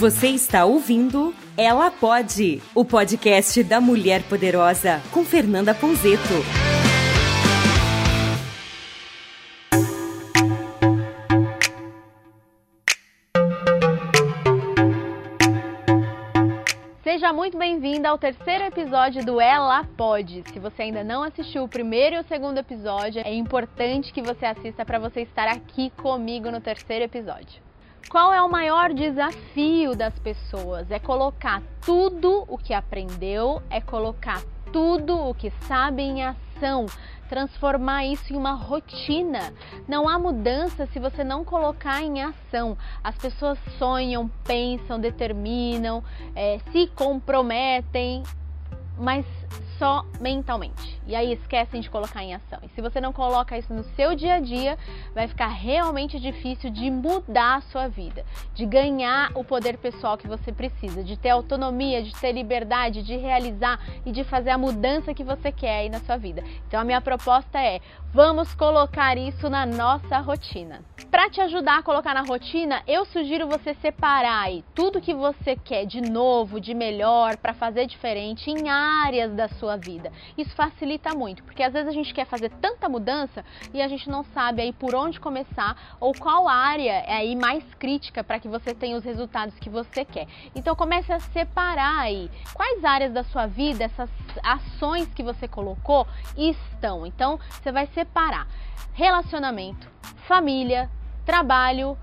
Você está ouvindo Ela Pode, o podcast da Mulher Poderosa, com Fernanda Ponzeto. Seja muito bem-vinda ao terceiro episódio do Ela Pode. Se você ainda não assistiu o primeiro e o segundo episódio, é importante que você assista para você estar aqui comigo no terceiro episódio. Qual é o maior desafio das pessoas? É colocar tudo o que aprendeu, é colocar tudo o que sabe em ação, transformar isso em uma rotina. Não há mudança se você não colocar em ação. As pessoas sonham, pensam, determinam, é, se comprometem, mas só mentalmente. E aí esquecem de colocar em ação. E se você não coloca isso no seu dia a dia, vai ficar realmente difícil de mudar a sua vida, de ganhar o poder pessoal que você precisa, de ter autonomia, de ter liberdade, de realizar e de fazer a mudança que você quer aí na sua vida. Então a minha proposta é: vamos colocar isso na nossa rotina. Para te ajudar a colocar na rotina, eu sugiro você separar aí tudo que você quer de novo, de melhor, para fazer diferente em áreas da sua vida. Isso facilita muito, porque às vezes a gente quer fazer tanta mudança e a gente não sabe aí por onde começar ou qual área é aí mais crítica para que você tenha os resultados que você quer. Então comece a separar aí quais áreas da sua vida essas ações que você colocou estão. Então você vai separar relacionamento, família, trabalho,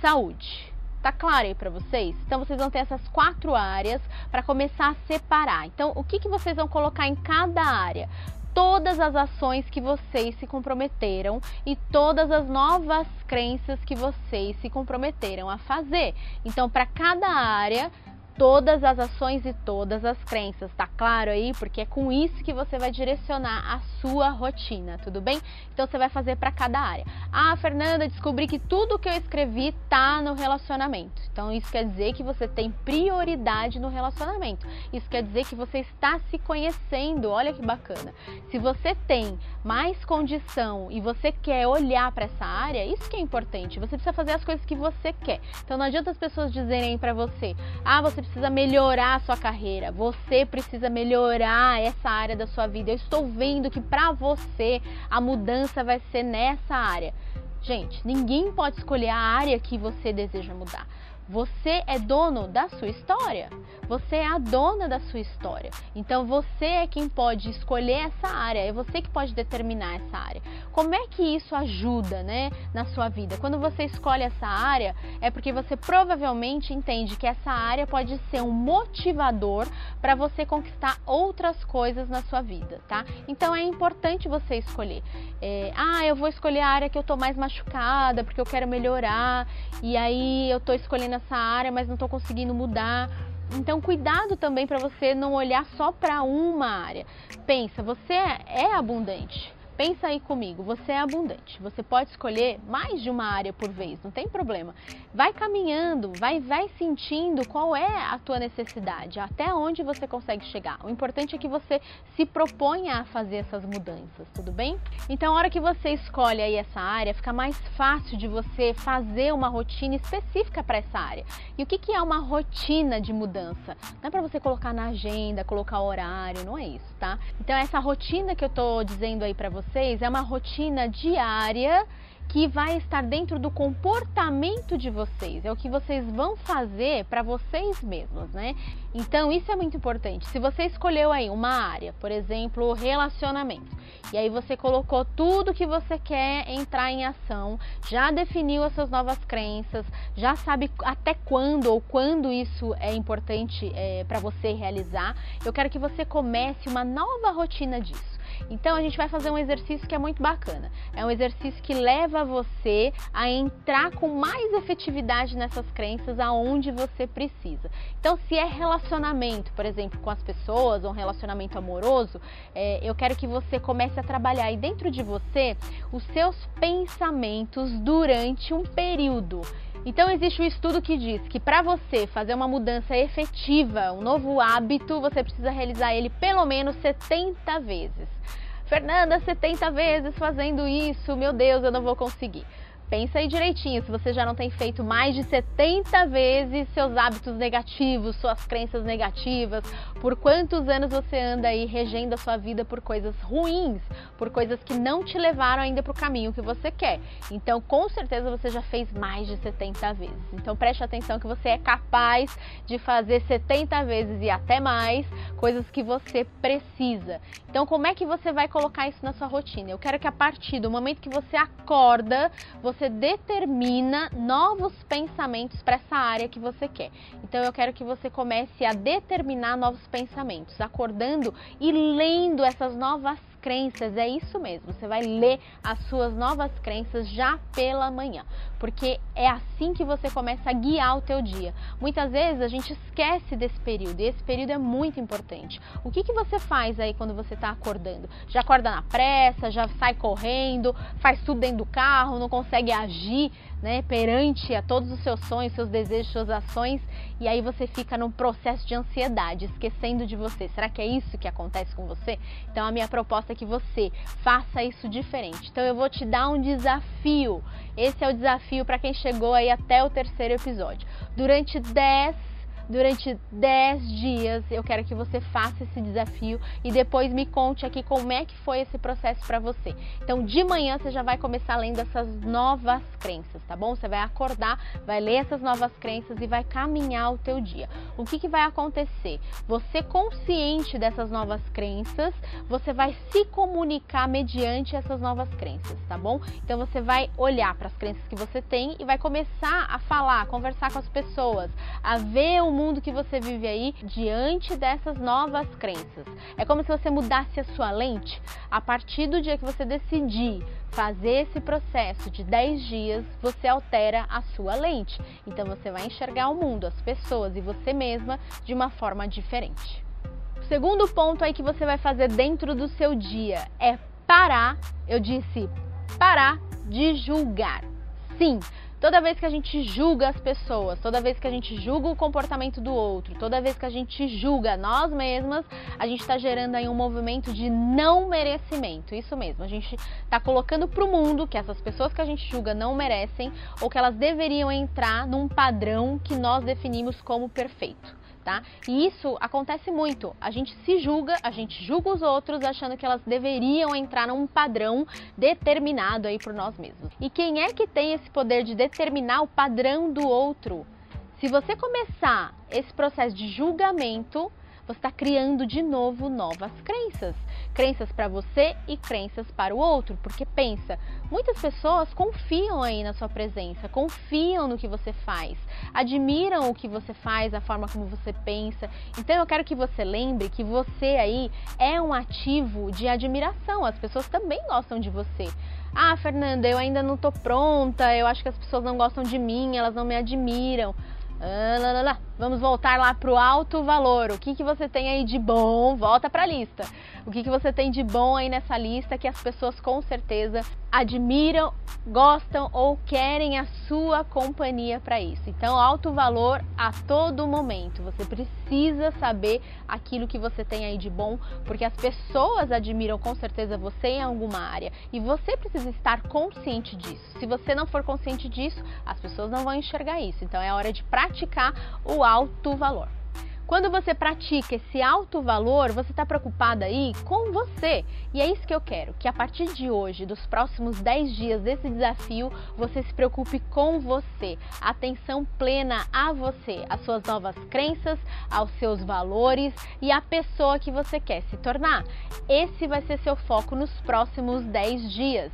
saúde. Tá claro aí para vocês? Então vocês vão ter essas quatro áreas para começar a separar. Então o que, que vocês vão colocar em cada área? Todas as ações que vocês se comprometeram e todas as novas crenças que vocês se comprometeram a fazer. Então, para cada área, todas as ações e todas as crenças, tá claro aí? Porque é com isso que você vai direcionar a sua rotina, tudo bem? Então você vai fazer para cada área. Ah, Fernanda, descobri que tudo que eu escrevi tá no relacionamento. Então isso quer dizer que você tem prioridade no relacionamento. Isso quer dizer que você está se conhecendo. Olha que bacana. Se você tem mais condição e você quer olhar para essa área, isso que é importante. Você precisa fazer as coisas que você quer. Então não adianta as pessoas dizerem para você: "Ah, você precisa melhorar a sua carreira, você precisa melhorar essa área da sua vida. Eu estou vendo que para você a mudança vai ser nessa área. Gente, ninguém pode escolher a área que você deseja mudar. Você é dono da sua história. Você é a dona da sua história. Então você é quem pode escolher essa área, é você que pode determinar essa área. Como é que isso ajuda, né, na sua vida? Quando você escolhe essa área, é porque você provavelmente entende que essa área pode ser um motivador para você conquistar outras coisas na sua vida, tá? Então é importante você escolher. É, ah, eu vou escolher a área que eu tô mais machucada porque eu quero melhorar e aí eu tô escolhendo nessa área, mas não estou conseguindo mudar. Então, cuidado também para você não olhar só para uma área. Pensa, você é abundante. Pensa aí comigo, você é abundante. Você pode escolher mais de uma área por vez, não tem problema. Vai caminhando, vai vai sentindo qual é a tua necessidade, até onde você consegue chegar. O importante é que você se proponha a fazer essas mudanças, tudo bem? Então, a hora que você escolhe aí essa área, fica mais fácil de você fazer uma rotina específica para essa área. E o que, que é uma rotina de mudança? Não é para você colocar na agenda, colocar horário, não é isso, tá? Então, essa rotina que eu tô dizendo aí para você vocês é uma rotina diária que vai estar dentro do comportamento de vocês, é o que vocês vão fazer para vocês mesmos, né? Então isso é muito importante. Se você escolheu aí uma área, por exemplo, relacionamento, e aí você colocou tudo que você quer entrar em ação, já definiu as suas novas crenças, já sabe até quando ou quando isso é importante é, para você realizar, eu quero que você comece uma nova rotina disso. Então a gente vai fazer um exercício que é muito bacana. É um exercício que leva você a entrar com mais efetividade nessas crenças aonde você precisa. Então, se é relacionamento, por exemplo, com as pessoas, ou um relacionamento amoroso, é, eu quero que você comece a trabalhar aí dentro de você os seus pensamentos durante um período. Então existe um estudo que diz que para você fazer uma mudança efetiva, um novo hábito, você precisa realizar ele pelo menos 70 vezes. Fernanda, 70 vezes fazendo isso, meu Deus, eu não vou conseguir. Pensa aí direitinho, se você já não tem feito mais de 70 vezes seus hábitos negativos, suas crenças negativas, por quantos anos você anda aí regendo a sua vida por coisas ruins, por coisas que não te levaram ainda para o caminho que você quer. Então, com certeza você já fez mais de 70 vezes. Então, preste atenção que você é capaz de fazer 70 vezes e até mais coisas que você precisa. Então, como é que você vai colocar isso na sua rotina? Eu quero que a partir do momento que você acorda, você você determina novos pensamentos para essa área que você quer. Então eu quero que você comece a determinar novos pensamentos, acordando e lendo essas novas crenças, é isso mesmo. Você vai ler as suas novas crenças já pela manhã, porque é assim que você começa a guiar o teu dia. Muitas vezes a gente esquece desse período e esse período é muito importante. O que, que você faz aí quando você está acordando? Já acorda na pressa, já sai correndo, faz tudo dentro do carro, não consegue agir né, perante a todos os seus sonhos, seus desejos, suas ações, e aí você fica num processo de ansiedade, esquecendo de você. Será que é isso que acontece com você? Então a minha proposta é que você faça isso diferente. Então eu vou te dar um desafio. Esse é o desafio para quem chegou aí até o terceiro episódio. Durante 10 durante 10 dias. Eu quero que você faça esse desafio e depois me conte aqui como é que foi esse processo para você. Então, de manhã você já vai começar lendo essas novas crenças, tá bom? Você vai acordar, vai ler essas novas crenças e vai caminhar o teu dia. O que, que vai acontecer? Você consciente dessas novas crenças, você vai se comunicar mediante essas novas crenças, tá bom? Então você vai olhar para as crenças que você tem e vai começar a falar, a conversar com as pessoas, a ver o mundo que você vive aí diante dessas novas crenças. É como se você mudasse a sua lente a partir do dia que você decidir fazer esse processo de 10 dias, você altera a sua lente. Então você vai enxergar o mundo, as pessoas e você mesma de uma forma diferente. O segundo ponto aí que você vai fazer dentro do seu dia é parar, eu disse, parar de julgar. Sim, Toda vez que a gente julga as pessoas, toda vez que a gente julga o comportamento do outro, toda vez que a gente julga nós mesmas, a gente está gerando aí um movimento de não merecimento. Isso mesmo, a gente está colocando para o mundo que essas pessoas que a gente julga não merecem ou que elas deveriam entrar num padrão que nós definimos como perfeito tá? E isso acontece muito. A gente se julga, a gente julga os outros achando que elas deveriam entrar num padrão determinado aí por nós mesmos. E quem é que tem esse poder de determinar o padrão do outro? Se você começar esse processo de julgamento, você está criando de novo novas crenças. Crenças para você e crenças para o outro. Porque pensa, muitas pessoas confiam aí na sua presença, confiam no que você faz, admiram o que você faz, a forma como você pensa. Então eu quero que você lembre que você aí é um ativo de admiração. As pessoas também gostam de você. Ah, Fernanda, eu ainda não tô pronta, eu acho que as pessoas não gostam de mim, elas não me admiram. Ah, lá, lá, lá. Vamos voltar lá para o alto valor. O que, que você tem aí de bom? Volta para a lista. O que, que você tem de bom aí nessa lista que as pessoas com certeza admiram, gostam ou querem a sua companhia para isso? Então, alto valor a todo momento. Você precisa saber aquilo que você tem aí de bom, porque as pessoas admiram com certeza você em alguma área e você precisa estar consciente disso. Se você não for consciente disso, as pessoas não vão enxergar isso. Então, é hora de praticar o alto valor. Quando você pratica esse alto valor, você está preocupada aí com você. E é isso que eu quero, que a partir de hoje, dos próximos 10 dias desse desafio, você se preocupe com você. Atenção plena a você, às suas novas crenças, aos seus valores e à pessoa que você quer se tornar. Esse vai ser seu foco nos próximos 10 dias.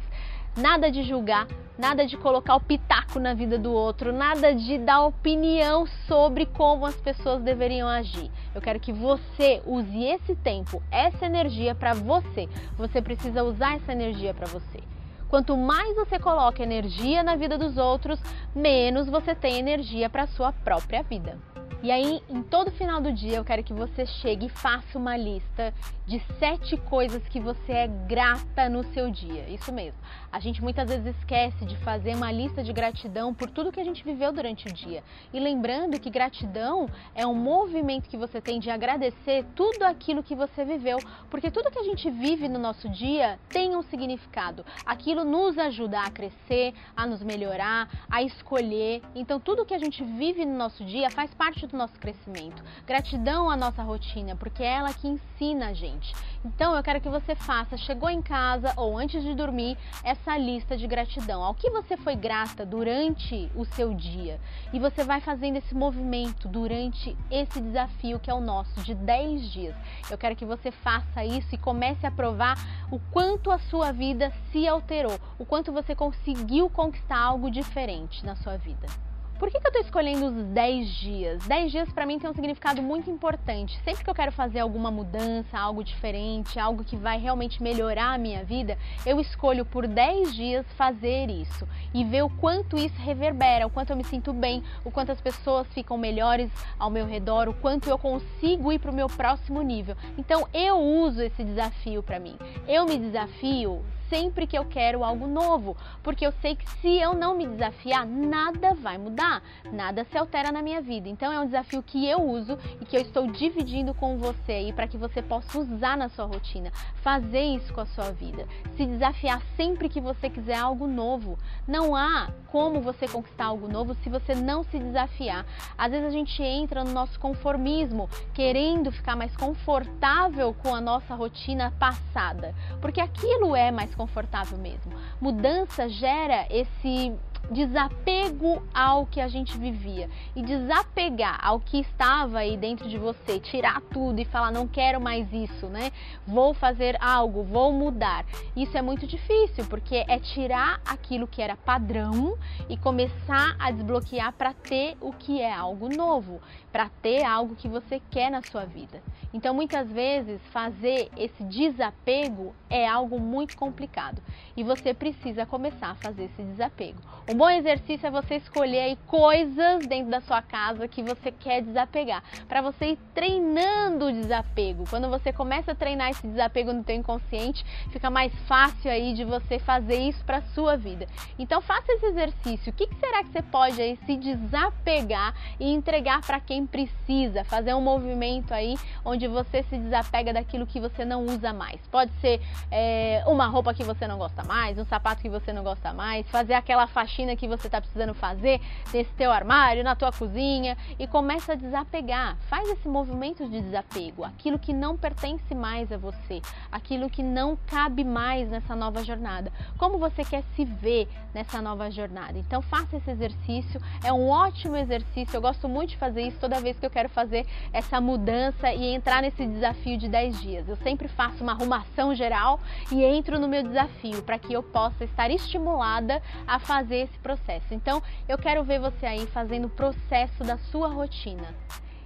Nada de julgar, nada de colocar o pitaco na vida do outro, nada de dar opinião sobre como as pessoas deveriam agir. Eu quero que você use esse tempo, essa energia para você. Você precisa usar essa energia para você. Quanto mais você coloca energia na vida dos outros, menos você tem energia para sua própria vida. E aí, em todo final do dia, eu quero que você chegue e faça uma lista de sete coisas que você é grata no seu dia. Isso mesmo. A gente muitas vezes esquece de fazer uma lista de gratidão por tudo que a gente viveu durante o dia. E lembrando que gratidão é um movimento que você tem de agradecer tudo aquilo que você viveu, porque tudo que a gente vive no nosso dia tem um significado. Aquilo nos ajuda a crescer, a nos melhorar, a escolher. Então, tudo que a gente vive no nosso dia faz parte do nosso crescimento. Gratidão à nossa rotina, porque é ela que ensina a gente. Então, eu quero que você faça, chegou em casa ou antes de dormir, essa lista de gratidão. Ao que você foi grata durante o seu dia. E você vai fazendo esse movimento durante esse desafio que é o nosso de 10 dias. Eu quero que você faça isso e comece a provar o quanto a sua vida se alterou, o quanto você conseguiu conquistar algo diferente na sua vida. Por que, que eu estou escolhendo os 10 dias? 10 dias para mim tem um significado muito importante. Sempre que eu quero fazer alguma mudança, algo diferente, algo que vai realmente melhorar a minha vida, eu escolho por 10 dias fazer isso e ver o quanto isso reverbera, o quanto eu me sinto bem, o quanto as pessoas ficam melhores ao meu redor, o quanto eu consigo ir para o meu próximo nível. Então eu uso esse desafio para mim. Eu me desafio sempre que eu quero algo novo, porque eu sei que se eu não me desafiar, nada vai mudar, nada se altera na minha vida. Então é um desafio que eu uso e que eu estou dividindo com você aí para que você possa usar na sua rotina, fazer isso com a sua vida, se desafiar sempre que você quiser algo novo. Não há como você conquistar algo novo se você não se desafiar. Às vezes a gente entra no nosso conformismo, querendo ficar mais confortável com a nossa rotina passada, porque aquilo é mais confortável mesmo. Mudança gera esse desapego ao que a gente vivia e desapegar ao que estava aí dentro de você, tirar tudo e falar não quero mais isso, né? Vou fazer algo, vou mudar. Isso é muito difícil porque é tirar aquilo que era padrão e começar a desbloquear para ter o que é algo novo, para ter algo que você quer na sua vida. Então, muitas vezes fazer esse desapego é algo muito complicado e você precisa começar a fazer esse desapego. Um bom exercício é você escolher aí coisas dentro da sua casa que você quer desapegar, para você ir treinando o desapego. Quando você começa a treinar esse desapego no teu inconsciente, fica mais fácil aí de você fazer isso para sua vida. Então faça esse exercício. O que, que será que você pode aí se desapegar e entregar para quem precisa? Fazer um movimento aí onde você se desapega daquilo que você não usa mais. Pode ser é, uma roupa que você não gosta mais, um sapato que você não gosta mais, fazer aquela faxina que você está precisando fazer nesse teu armário, na tua cozinha e começa a desapegar. Faz esse movimento de desapego, aquilo que não pertence mais a você, aquilo que não cabe mais nessa nova jornada. Como você quer se ver nessa nova jornada? Então faça esse exercício, é um ótimo exercício. Eu gosto muito de fazer isso toda vez que eu quero fazer essa mudança e entrar nesse desafio de 10 dias. Eu sempre faço uma arrumação geral e entro no meu desafio para que eu possa estar estimulada a fazer esse processo. Então, eu quero ver você aí fazendo o processo da sua rotina.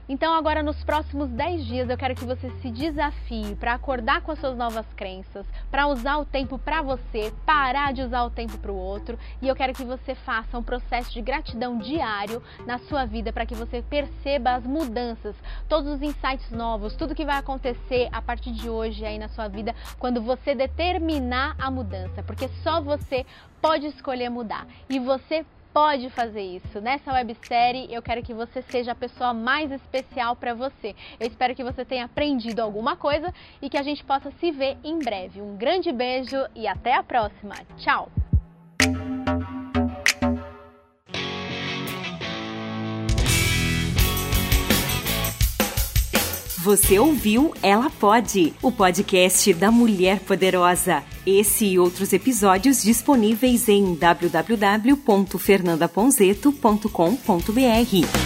Então, agora nos próximos 10 dias, eu quero que você se desafie para acordar com as suas novas crenças, para usar o tempo para você, parar de usar o tempo para o outro. E eu quero que você faça um processo de gratidão diário na sua vida para que você perceba as mudanças, todos os insights novos, tudo que vai acontecer a partir de hoje aí na sua vida quando você determinar a mudança, porque só você pode escolher mudar e você pode fazer isso. Nessa websérie, eu quero que você seja a pessoa mais especial para você. Eu espero que você tenha aprendido alguma coisa e que a gente possa se ver em breve. Um grande beijo e até a próxima. Tchau! Você ouviu Ela Pode, o podcast da Mulher Poderosa. Esse e outros episódios disponíveis em www.fernandaponzeto.com.br.